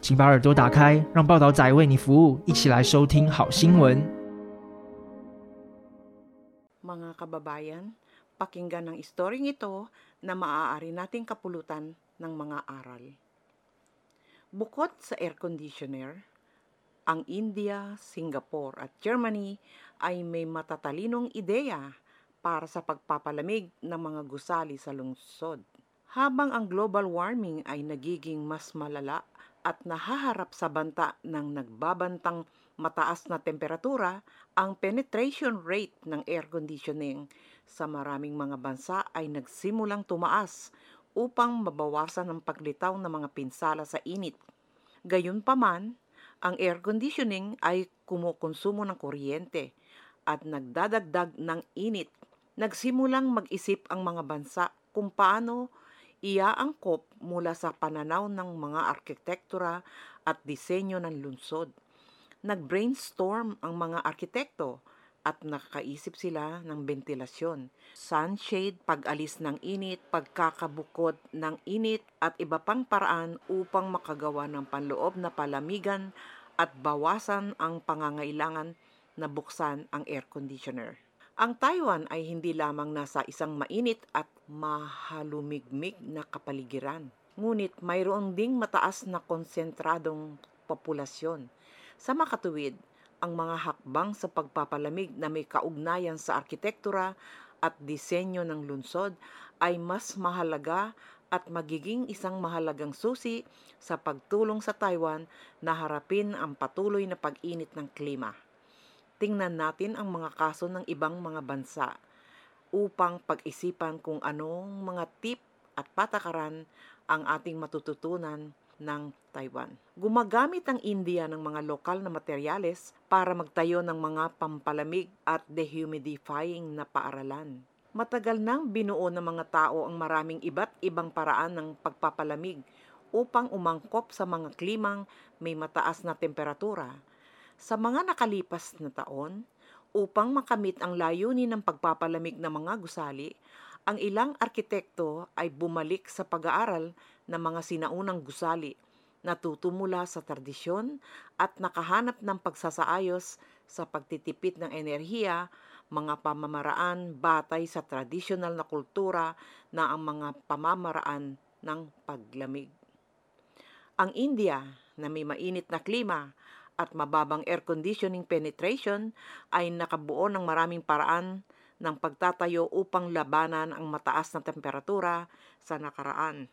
请把耳朵打开，让报道仔为你服务，一起来收听好新闻。 Mga kababayan, pakinggan ang istoryeng ito na maaari nating kapulutan ng mga aral. Bukod sa air conditioner, ang India, Singapore at Germany ay may matatalinong ideya para sa pagpapalamig ng mga gusali sa lungsod. Habang ang global warming ay nagiging mas malala at nahaharap sa banta ng nagbabantang mataas na temperatura, ang penetration rate ng air conditioning sa maraming mga bansa ay nagsimulang tumaas upang mabawasan ang paglitaw ng mga pinsala sa init. Gayunpaman, ang air conditioning ay kumukonsumo ng kuryente at nagdadagdag ng init. Nagsimulang mag-isip ang mga bansa kung paano iaangkop mula sa pananaw ng mga arkitektura at disenyo ng lungsod. Nag-brainstorm ang mga arkitekto at nakakaisip sila ng ventilasyon, sunshade, pag-alis ng init, pagkakabukod ng init at iba pang paraan upang makagawa ng panloob na palamigan at bawasan ang pangangailangan na buksan ang air conditioner. Ang Taiwan ay hindi lamang nasa isang mainit at mahalumigmig na kapaligiran. Ngunit mayroon ding mataas na konsentradong populasyon. Sa makatuwid, ang mga hakbang sa pagpapalamig na may kaugnayan sa arkitektura at disenyo ng lungsod ay mas mahalaga at magiging isang mahalagang susi sa pagtulong sa Taiwan na harapin ang patuloy na pag-init ng klima. Tingnan natin ang mga kaso ng ibang mga bansa upang pag-isipan kung anong mga tip at patakaran ang ating matututunan ng Taiwan. Gumagamit ang India ng mga lokal na materyales para magtayo ng mga pampalamig at dehumidifying na paaralan. Matagal nang binuo ng mga tao ang maraming iba't ibang paraan ng pagpapalamig upang umangkop sa mga klimang may mataas na temperatura. Sa mga nakalipas na taon, upang makamit ang layunin ng pagpapalamig ng mga gusali, ang ilang arkitekto ay bumalik sa pag-aaral ng mga sinaunang gusali, natuto mula sa tradisyon at nakahanap ng pagsasaayos sa pagtitipid ng enerhiya, mga pamamaraan batay sa tradisyonal na kultura na ang mga pamamaraan ng paglamig. Ang India, na may mainit na klima at mababang air conditioning penetration, ay nakabuo ng maraming paraan ng pagtatayo upang labanan ang mataas na temperatura sa nakaraan.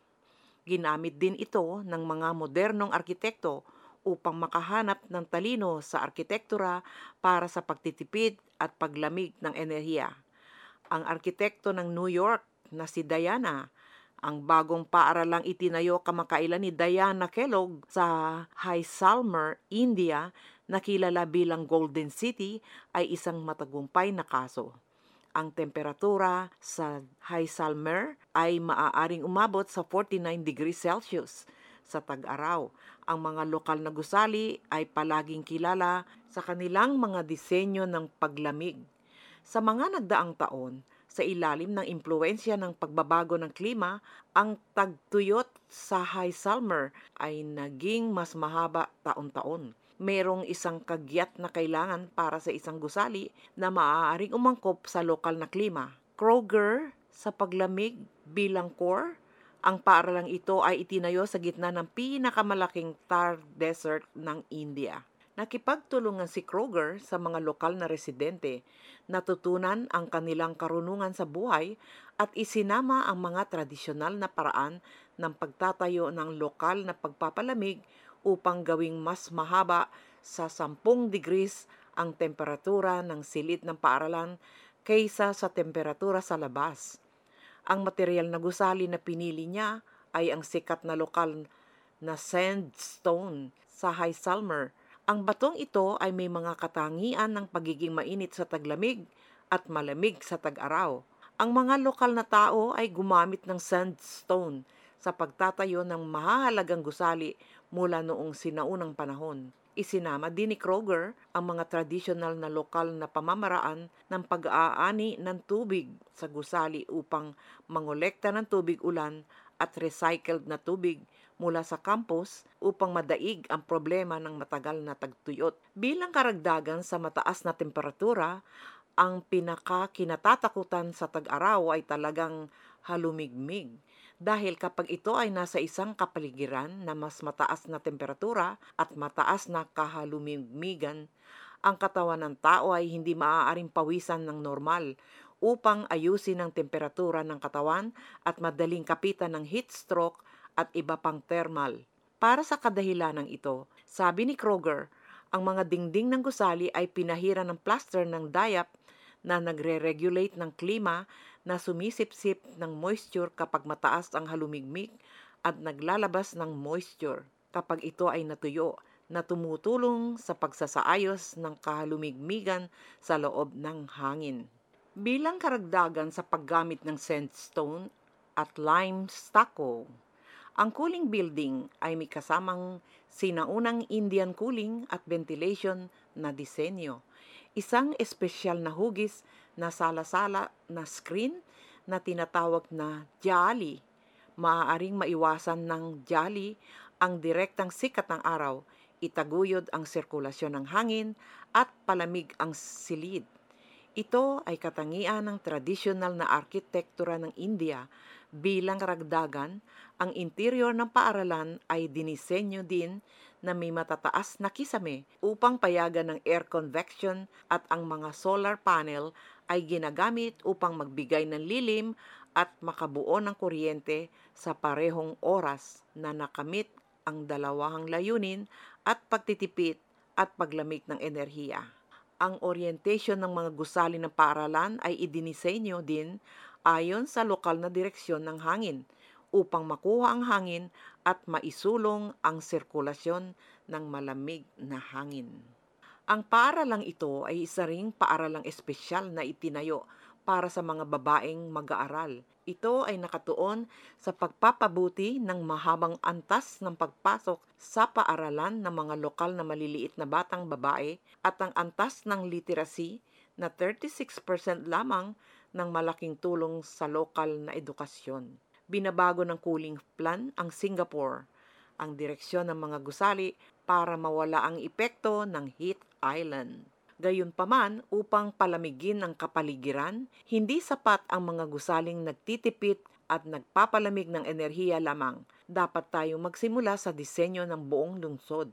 Ginamit din ito ng mga modernong arkitekto upang makahanap ng talino sa arkitektura para sa pagtitipid at paglamig ng enerhiya. Ang arkitekto ng New York na si Diana, ang bagong paaralang itinayo kamakailan ni Diana Kellogg sa Jaisalmer, India, na kilala bilang Golden City, ay isang matagumpay na kaso ang temperatura sa Jaisalmer ay maaaring umabot sa 49 degrees Celsius sa tag-araw. Ang mga lokal na gusali ay palaging kilala sa kanilang mga disenyo ng paglamig. Sa mga nagdaang taon, sa ilalim ng impluensya ng pagbabago ng klima, ang tagtuyot sa Jaisalmer ay naging mas mahaba taon-taon merong isang kagyat na kailangan para sa isang gusali na maaaring umangkop sa lokal na klima. Kroger sa paglamig bilang core, ang paaralang ito ay itinayo sa gitna ng pinakamalaking tar desert ng India. Nakipagtulungan si Kroger sa mga lokal na residente, natutunan ang kanilang karunungan sa buhay at isinama ang mga tradisyonal na paraan ng pagtatayo ng lokal na pagpapalamig upang gawing mas mahaba sa 10 degrees ang temperatura ng silid ng paaralan kaysa sa temperatura sa labas. Ang material na gusali na pinili niya ay ang sikat na lokal na sandstone sa Jaisalmer. Ang batong ito ay may mga katangian ng pagiging mainit sa taglamig at malamig sa tag-araw. Ang mga lokal na tao ay gumamit ng sandstone sa pagtatayo ng mahahalagang gusali mula noong sinaunang panahon. Isinama din ni Kroger ang mga tradisyonal na lokal na pamamaraan ng pag-aani ng tubig sa gusali upang mangolekta ng tubig ulan at recycled na tubig mula sa campus upang madaig ang problema ng matagal na tagtuyot. Bilang karagdagan sa mataas na temperatura, ang pinaka-kinatatakutan sa tag-araw ay talagang halumigmig dahil kapag ito ay nasa isang kapaligiran na mas mataas na temperatura at mataas na kahalumigmigan, ang katawan ng tao ay hindi maaaring pawisan ng normal upang ayusin ang temperatura ng katawan at madaling kapitan ng heat stroke at iba pang thermal. Para sa kadahilanang ito, sabi ni Kroger, ang mga dingding ng gusali ay pinahira ng plaster ng dayap na nagre-regulate ng klima na sumisipsip ng moisture kapag mataas ang halumigmig at naglalabas ng moisture kapag ito ay natuyo na tumutulong sa pagsasaayos ng kahalumigmigan sa loob ng hangin. Bilang karagdagan sa paggamit ng sandstone at lime stucco, ang cooling building ay may kasamang sinaunang Indian cooling at ventilation na disenyo. Isang espesyal na hugis na sala-sala na screen na tinatawag na jolly. Maaaring maiwasan ng jolly ang direktang sikat ng araw, itaguyod ang sirkulasyon ng hangin at palamig ang silid. Ito ay katangian ng tradisyonal na arkitektura ng India bilang karagdagan, ang interior ng paaralan ay dinisenyo din na may matataas na kisame upang payagan ng air convection at ang mga solar panel ay ginagamit upang magbigay ng lilim at makabuo ng kuryente sa parehong oras na nakamit ang dalawahang layunin at pagtitipid at paglamig ng enerhiya. Ang orientation ng mga gusali ng paaralan ay idinisenyo din ayon sa lokal na direksyon ng hangin upang makuha ang hangin at maisulong ang sirkulasyon ng malamig na hangin. Ang paaralang ito ay isa ring paaralang espesyal na itinayo para sa mga babaeng mag-aaral. Ito ay nakatuon sa pagpapabuti ng mahabang antas ng pagpasok sa paaralan ng mga lokal na maliliit na batang babae at ang antas ng literacy na 36% lamang ng malaking tulong sa lokal na edukasyon. Binabago ng cooling plan ang Singapore, ang direksyon ng mga gusali para mawala ang epekto ng heat island. Gayunpaman, upang palamigin ang kapaligiran, hindi sapat ang mga gusaling nagtitipid at nagpapalamig ng enerhiya lamang. Dapat tayong magsimula sa disenyo ng buong lungsod.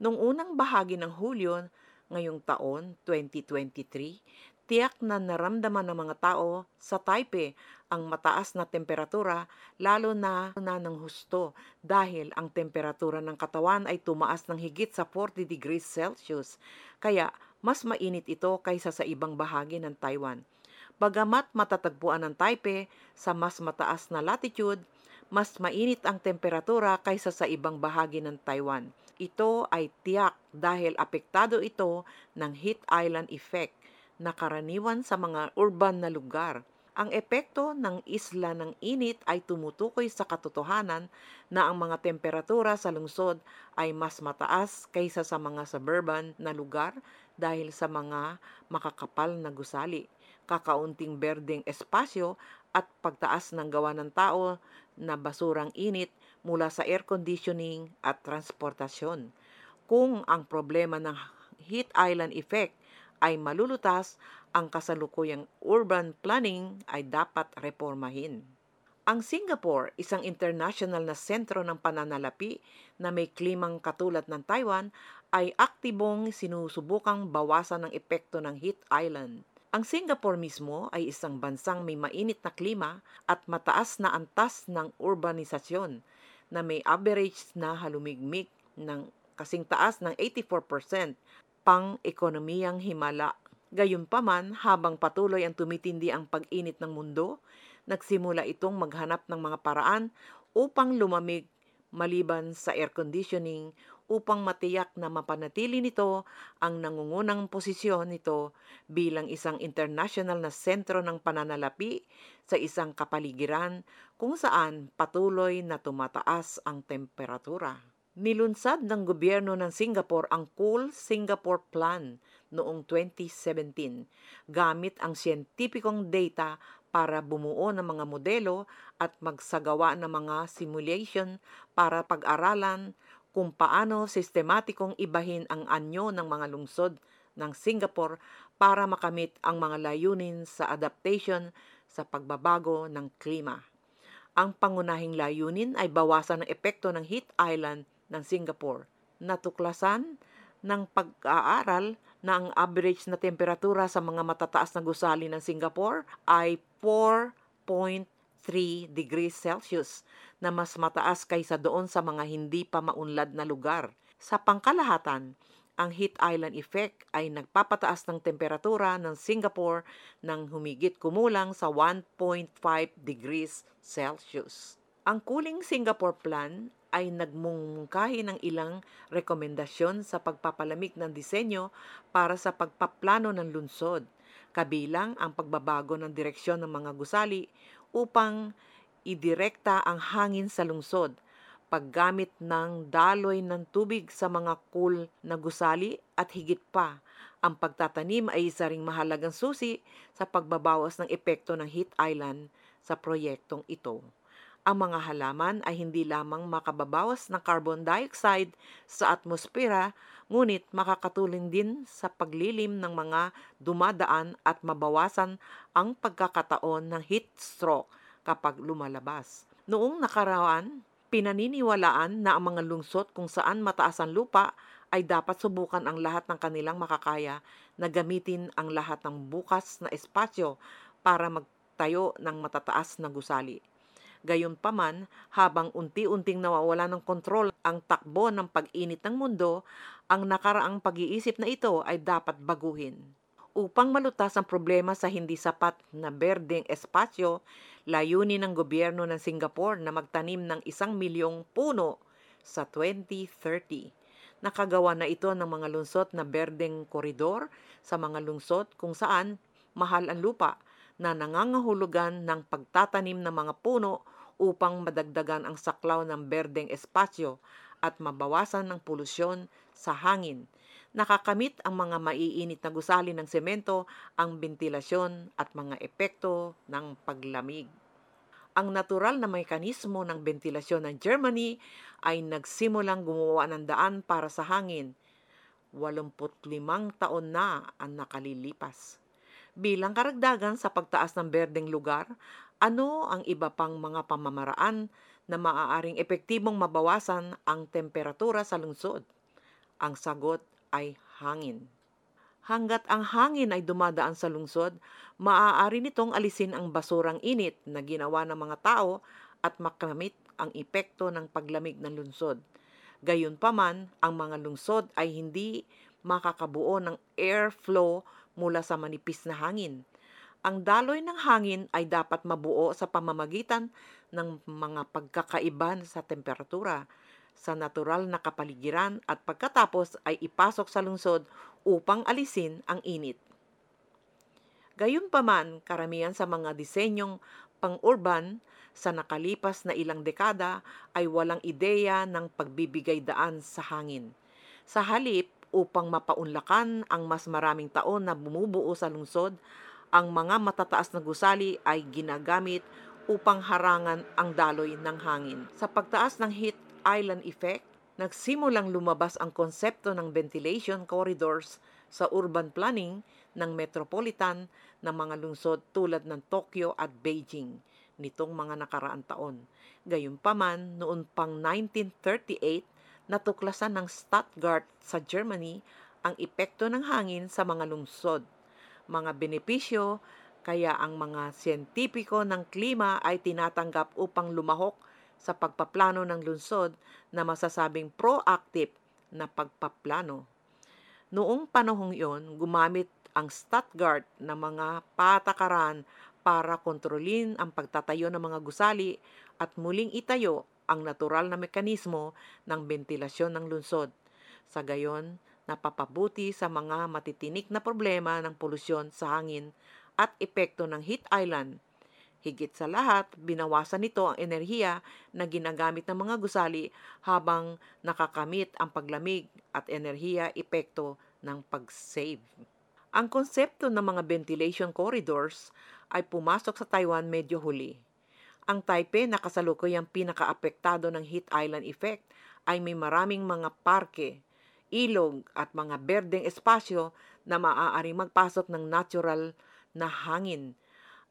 Noong unang bahagi ng Hulyo ngayong taon, 2023, tiyak na naramdaman ng mga tao sa Taipei ang mataas na temperatura lalo na na ng husto dahil ang temperatura ng katawan ay tumaas ng higit sa 40 degrees Celsius kaya mas mainit ito kaysa sa ibang bahagi ng Taiwan. Bagamat matatagpuan ng Taipei sa mas mataas na latitude, mas mainit ang temperatura kaysa sa ibang bahagi ng Taiwan. Ito ay tiyak dahil apektado ito ng heat island effect na karaniwan sa mga urban na lugar. Ang epekto ng isla ng init ay tumutukoy sa katotohanan na ang mga temperatura sa lungsod ay mas mataas kaysa sa mga suburban na lugar dahil sa mga makakapal na gusali, kakaunting berdeng espasyo at pagtaas ng gawa ng tao na basurang init mula sa air conditioning at transportasyon. Kung ang problema ng heat island effect ay malulutas, ang kasalukuyang urban planning ay dapat reformahin. Ang Singapore, isang international na sentro ng pananalapi na may klimang katulad ng Taiwan, ay aktibong sinusubukang bawasan ang epekto ng heat island. Ang Singapore mismo ay isang bansang may mainit na klima at mataas na antas ng urbanisasyon na may average na halumigmig ng kasing taas ng 84% pang ekonomiyang himala Gayunpaman, habang patuloy ang tumitindi ang pag-init ng mundo, nagsimula itong maghanap ng mga paraan upang lumamig maliban sa air conditioning upang matiyak na mapanatili nito ang nangungunang posisyon nito bilang isang international na sentro ng pananalapi sa isang kapaligiran kung saan patuloy na tumataas ang temperatura. Nilunsad ng gobyerno ng Singapore ang Cool Singapore Plan noong 2017 gamit ang siyentipikong data para bumuo ng mga modelo at magsagawa ng mga simulation para pag-aralan kung paano sistematikong ibahin ang anyo ng mga lungsod ng Singapore para makamit ang mga layunin sa adaptation sa pagbabago ng klima. Ang pangunahing layunin ay bawasan ang epekto ng heat island ng Singapore. Natuklasan ng pag-aaral na ang average na temperatura sa mga matataas na gusali ng Singapore ay 4.3 degrees Celsius na mas mataas kaysa doon sa mga hindi pa maunlad na lugar. Sa pangkalahatan, ang heat island effect ay nagpapataas ng temperatura ng Singapore ng humigit kumulang sa 1.5 degrees Celsius. Ang Cooling Singapore Plan ay nagmungkahi ng ilang rekomendasyon sa pagpapalamig ng disenyo para sa pagpaplano ng lungsod, kabilang ang pagbabago ng direksyon ng mga gusali upang idirekta ang hangin sa lungsod, paggamit ng daloy ng tubig sa mga cool na gusali at higit pa, ang pagtatanim ay isa ring mahalagang susi sa pagbabawas ng epekto ng heat island sa proyektong ito. Ang mga halaman ay hindi lamang makababawas ng carbon dioxide sa atmosfera, ngunit makakatulong din sa paglilim ng mga dumadaan at mabawasan ang pagkakataon ng heat stroke kapag lumalabas. Noong nakaraan, pinaniniwalaan na ang mga lungsod kung saan mataas ang lupa ay dapat subukan ang lahat ng kanilang makakaya na gamitin ang lahat ng bukas na espasyo para magtayo ng matataas na gusali. Gayunpaman, habang unti-unting nawawala ng kontrol ang takbo ng pag-init ng mundo, ang nakaraang pag-iisip na ito ay dapat baguhin. Upang malutas ang problema sa hindi sapat na berdeng espasyo, layunin ng gobyerno ng Singapore na magtanim ng isang milyong puno sa 2030. Nakagawa na ito ng mga lungsod na berdeng koridor sa mga lungsod kung saan mahal ang lupa na nangangahulugan ng pagtatanim ng mga puno upang madagdagan ang saklaw ng berdeng espasyo at mabawasan ang polusyon sa hangin. Nakakamit ang mga maiinit na gusali ng semento, ang bentilasyon at mga epekto ng paglamig. Ang natural na mekanismo ng bentilasyon ng Germany ay nagsimulang gumawa ng daan para sa hangin. 85 taon na ang nakalilipas. Bilang karagdagan sa pagtaas ng berdeng lugar, ano ang iba pang mga pamamaraan na maaaring epektibong mabawasan ang temperatura sa lungsod? Ang sagot ay hangin. Hanggat ang hangin ay dumadaan sa lungsod, maaari nitong alisin ang basurang init na ginawa ng mga tao at makamit ang epekto ng paglamig ng lungsod. Gayunpaman, ang mga lungsod ay hindi makakabuo ng airflow mula sa manipis na hangin. Ang daloy ng hangin ay dapat mabuo sa pamamagitan ng mga pagkakaiba sa temperatura sa natural na kapaligiran at pagkatapos ay ipasok sa lungsod upang alisin ang init. Gayunpaman, karamihan sa mga disenyong pang-urban sa nakalipas na ilang dekada ay walang ideya ng pagbibigay daan sa hangin. Sa halip, upang mapaunlakan ang mas maraming taon na bumubuo sa lungsod, ang mga matataas na gusali ay ginagamit upang harangan ang daloy ng hangin. Sa pagtaas ng heat island effect, nagsimulang lumabas ang konsepto ng ventilation corridors sa urban planning ng metropolitan ng mga lungsod tulad ng Tokyo at Beijing nitong mga nakaraang taon. Gayunpaman, noon pang 1938, natuklasan ng Stuttgart sa Germany ang epekto ng hangin sa mga lungsod mga benepisyo, kaya ang mga siyentipiko ng klima ay tinatanggap upang lumahok sa pagpaplano ng lungsod na masasabing proactive na pagpaplano. Noong panahong iyon, gumamit ang Stuttgart na mga patakaran para kontrolin ang pagtatayo ng mga gusali at muling itayo ang natural na mekanismo ng bentilasyon ng lungsod. Sa gayon, napapabuti sa mga matitinik na problema ng polusyon sa hangin at epekto ng heat island. Higit sa lahat, binawasan nito ang enerhiya na ginagamit ng mga gusali habang nakakamit ang paglamig at enerhiya epekto ng pag-save. Ang konsepto ng mga ventilation corridors ay pumasok sa Taiwan medyo huli. Ang Taipei na kasalukuyang pinakaapektado ng heat island effect ay may maraming mga parke, ilog at mga berdeng espasyo na maaaring magpasok ng natural na hangin.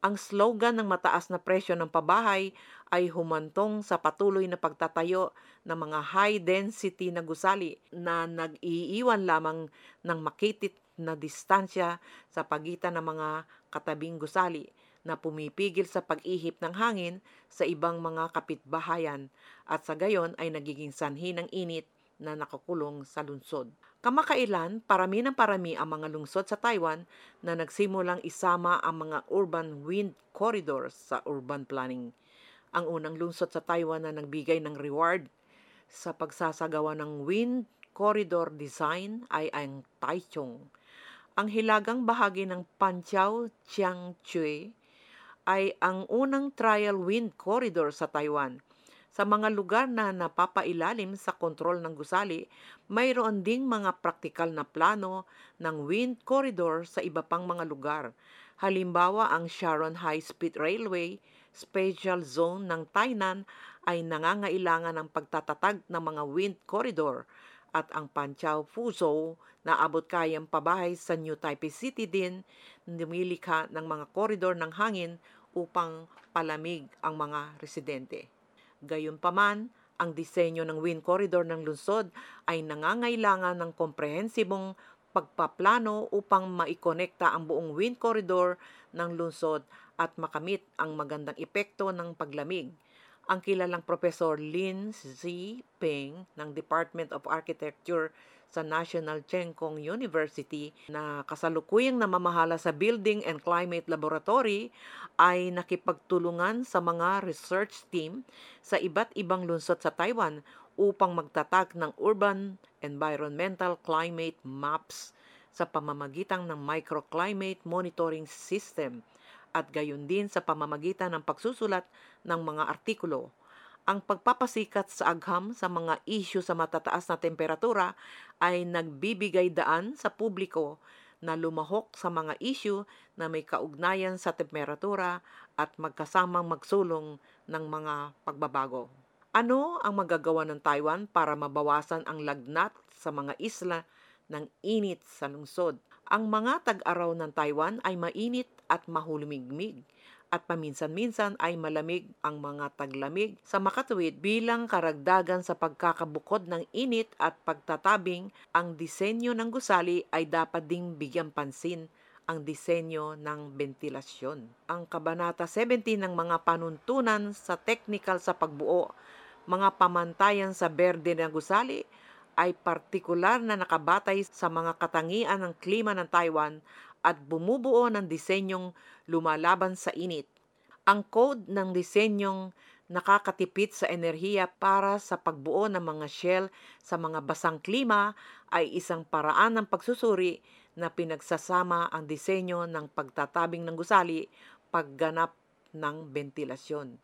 Ang slogan ng mataas na presyo ng pabahay ay humantong sa patuloy na pagtatayo ng mga high-density na gusali na nag-iiwan lamang ng makitit na distansya sa pagitan ng mga katabing gusali na pumipigil sa pag-ihip ng hangin sa ibang mga kapitbahayan at sa gayon ay nagiging sanhi ng init na nakakulong sa lungsod. Kamakailan, parami ng parami ang mga lungsod sa Taiwan na nagsimulang isama ang mga urban wind corridors sa urban planning. Ang unang lungsod sa Taiwan na nagbigay ng reward sa pagsasagawa ng wind corridor design ay ang Taichung. Ang hilagang bahagi ng Panchao Chiangchui ay ang unang trial wind corridor sa Taiwan. Sa mga lugar na napapailalim sa kontrol ng gusali, mayroon ding mga praktikal na plano ng wind corridor sa iba pang mga lugar. Halimbawa, ang Sharon High Speed Railway Special Zone ng Tainan ay nangangailangan ng pagtatatag ng mga wind corridor at ang Panchao Fuzhou na abot kayang pabahay sa New Taipei City din lumilikha ng mga koridor ng hangin upang palamig ang mga residente. Gayunpaman, ang disenyo ng wind corridor ng lungsod ay nangangailangan ng komprehensibong pagpaplano upang maikonekta ang buong wind corridor ng lungsod at makamit ang magandang epekto ng paglamig. Ang kilalang Professor Lin Z. Peng ng Department of Architecture sa National Cheng Kung University na kasalukuyang namamahala sa Building and Climate Laboratory ay nakipagtulungan sa mga research team sa iba't ibang lungsod sa Taiwan upang magtatag ng urban environmental climate maps sa pamamagitan ng microclimate monitoring system at gayon din sa pamamagitan ng pagsusulat ng mga artikulo ang pagpapasikat sa agham sa mga isyu sa matataas na temperatura ay nagbibigay daan sa publiko na lumahok sa mga isyu na may kaugnayan sa temperatura at magkasamang magsulong ng mga pagbabago. Ano ang magagawa ng Taiwan para mabawasan ang lagnat sa mga isla ng init sa lungsod? Ang mga tag-araw ng Taiwan ay mainit at mahulumigmig at paminsan-minsan ay malamig ang mga taglamig sa makatuwid bilang karagdagan sa pagkakabukod ng init at pagtatabing ang disenyo ng gusali ay dapat ding bigyan pansin ang disenyo ng bentilasyon. Ang Kabanata 17 ng mga panuntunan sa technical sa pagbuo, mga pamantayan sa berde ng gusali ay partikular na nakabatay sa mga katangian ng klima ng Taiwan at bumubuo ng disenyong lumalaban sa init. Ang code ng disenyong nakakatipid sa enerhiya para sa pagbuo ng mga shell sa mga basang klima ay isang paraan ng pagsusuri na pinagsasama ang disenyo ng pagtatabing ng gusali, pagganap ng bentilasyon,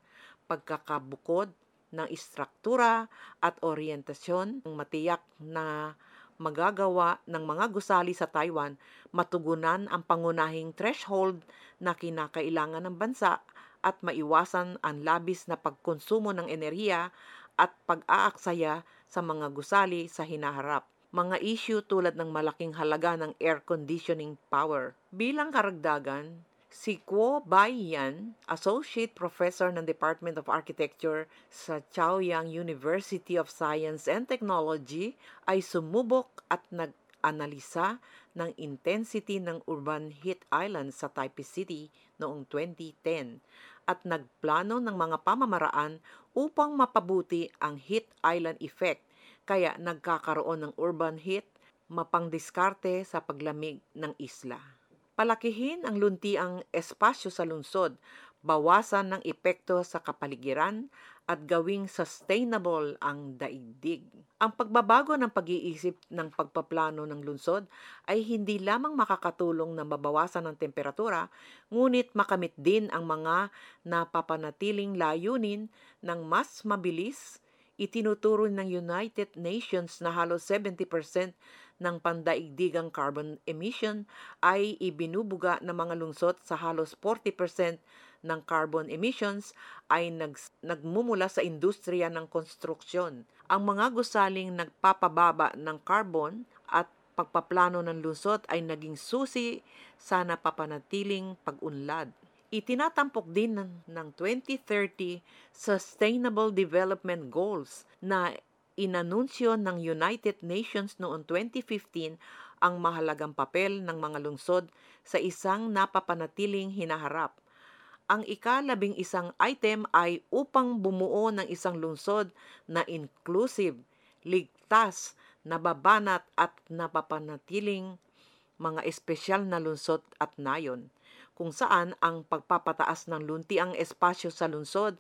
pagkakabukod ng istruktura at oryentasyon ng matiyak na magagawa ng mga gusali sa Taiwan matugunan ang pangunahing threshold na kinakailangan ng bansa at maiwasan ang labis na pagkonsumo ng enerhiya at pag-aaksaya sa mga gusali sa hinaharap. Mga issue tulad ng malaking halaga ng air conditioning power. Bilang karagdagan, Si Kuo Bai Yan, Associate Professor ng Department of Architecture sa Chaoyang University of Science and Technology, ay sumubok at nag-analisa ng intensity ng urban heat island sa Taipei City noong 2010 at nagplano ng mga pamamaraan upang mapabuti ang heat island effect kaya nagkakaroon ng urban heat mapangdiskarte sa paglamig ng isla. Palakihin ang luntiang espasyo sa lungsod, bawasan ng epekto sa kapaligiran at gawing sustainable ang daigdig. Ang pagbabago ng pag-iisip ng pagpaplano ng lungsod ay hindi lamang makakatulong na mabawasan ang temperatura, ngunit makamit din ang mga napapanatiling layunin ng mas mabilis itinuturo ng United Nations na halos 70% ng pandaigdigang carbon emission ay ibinubuga ng mga lungsod sa halos 40% ng carbon emissions ay nag, nagmumula sa industriya ng konstruksyon. Ang mga gusaling nagpapababa ng carbon at pagpaplano ng lungsod ay naging susi sa napapanatiling pag-unlad. Itinatampok din ng 2030 Sustainable Development Goals na inanunsyo ng United Nations noong 2015 ang mahalagang papel ng mga lungsod sa isang napapanatiling hinaharap – ang ikalabing isang item ay upang bumuo ng isang lungsod na inclusive, ligtas, nababanat at napapanatiling mga espesyal na lungsod at nayon, kung saan ang pagpapataas ng luntiang espasyo sa lungsod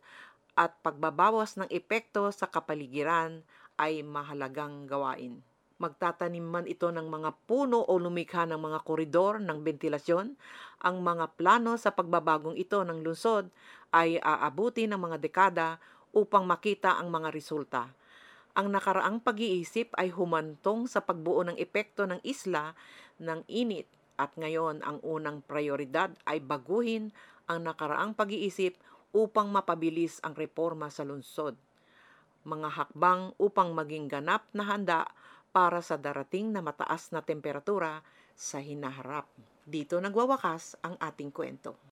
at pagbabawas ng epekto sa kapaligiran ay mahalagang gawain magtatanim man ito ng mga puno o lumikha ng mga koridor ng ventilasyon, ang mga plano sa pagbabagong ito ng lungsod ay aabuti ng mga dekada upang makita ang mga resulta. Ang nakaraang pag-iisip ay humantong sa pagbuo ng epekto ng isla ng init at ngayon ang unang prioridad ay baguhin ang nakaraang pag-iisip upang mapabilis ang reforma sa lungsod. Mga hakbang upang maging ganap na handa para sa darating na mataas na temperatura sa hinaharap. Dito nagwawakas ang ating kwento.